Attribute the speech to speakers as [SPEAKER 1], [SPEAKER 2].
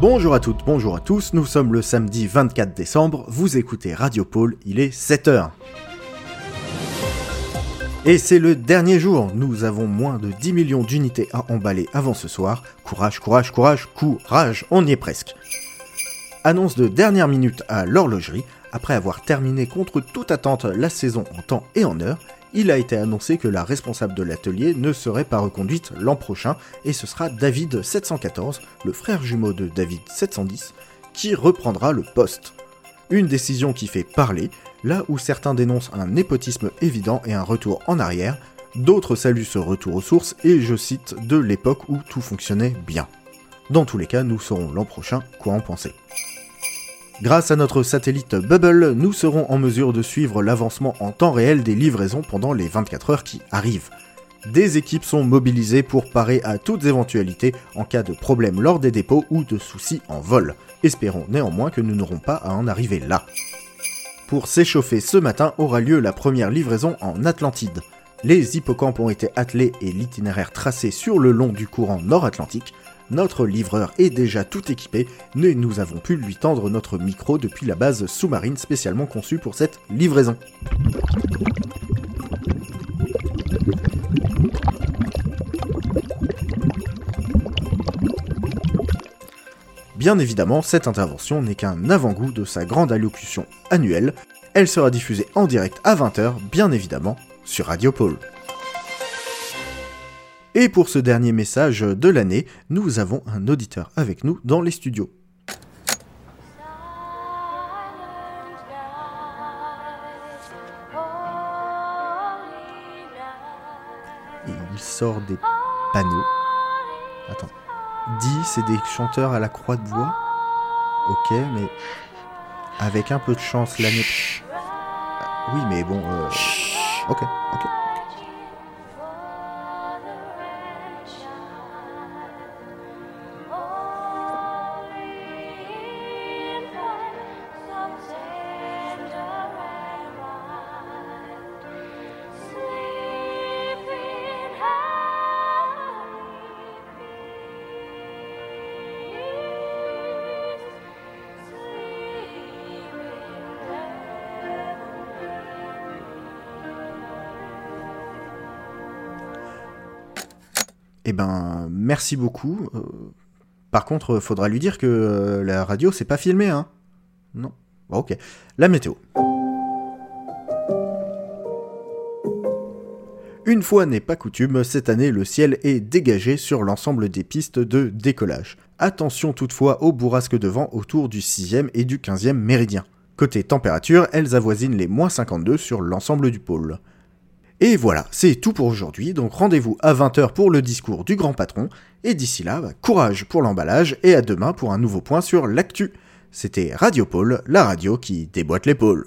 [SPEAKER 1] Bonjour à toutes, bonjour à tous, nous sommes le samedi 24 décembre, vous écoutez Radio Pôle, il est 7h. Et c'est le dernier jour, nous avons moins de 10 millions d'unités à emballer avant ce soir. Courage, courage, courage, courage, on y est presque. Annonce de dernière minute à l'horlogerie, après avoir terminé contre toute attente la saison en temps et en heure, il a été annoncé que la responsable de l'atelier ne serait pas reconduite l'an prochain et ce sera David 714, le frère jumeau de David 710, qui reprendra le poste. Une décision qui fait parler, là où certains dénoncent un népotisme évident et un retour en arrière, d'autres saluent ce retour aux sources et je cite de l'époque où tout fonctionnait bien. Dans tous les cas, nous saurons l'an prochain quoi en penser. Grâce à notre satellite Bubble, nous serons en mesure de suivre l'avancement en temps réel des livraisons pendant les 24 heures qui arrivent. Des équipes sont mobilisées pour parer à toutes éventualités en cas de problème lors des dépôts ou de soucis en vol. Espérons néanmoins que nous n'aurons pas à en arriver là. Pour s'échauffer ce matin aura lieu la première livraison en Atlantide. Les hippocampes ont été attelés et l'itinéraire tracé sur le long du courant nord-atlantique notre livreur est déjà tout équipé, mais nous avons pu lui tendre notre micro depuis la base sous-marine spécialement conçue pour cette livraison. Bien évidemment, cette intervention n'est qu'un avant-goût de sa grande allocution annuelle. Elle sera diffusée en direct à 20h, bien évidemment, sur Radio Pôle. Et pour ce dernier message de l'année, nous avons un auditeur avec nous dans les studios. il sort des panneaux. Attends. Dit, c'est des chanteurs à la croix de bois. Ok, mais avec un peu de chance l'année. Oui, mais bon. Euh... Ok, ok. Eh ben, merci beaucoup. Euh, par contre, faudra lui dire que euh, la radio, c'est pas filmé, hein Non. ok. La météo. Une fois n'est pas coutume, cette année le ciel est dégagé sur l'ensemble des pistes de décollage. Attention toutefois aux bourrasques de vent autour du 6e et du 15e méridien. Côté température, elles avoisinent les moins 52 sur l'ensemble du pôle. Et voilà, c'est tout pour aujourd'hui, donc rendez-vous à 20h pour le discours du grand patron, et d'ici là, bah, courage pour l'emballage, et à demain pour un nouveau point sur l'actu. C'était Radio Pôle, la radio qui déboîte l'épaule.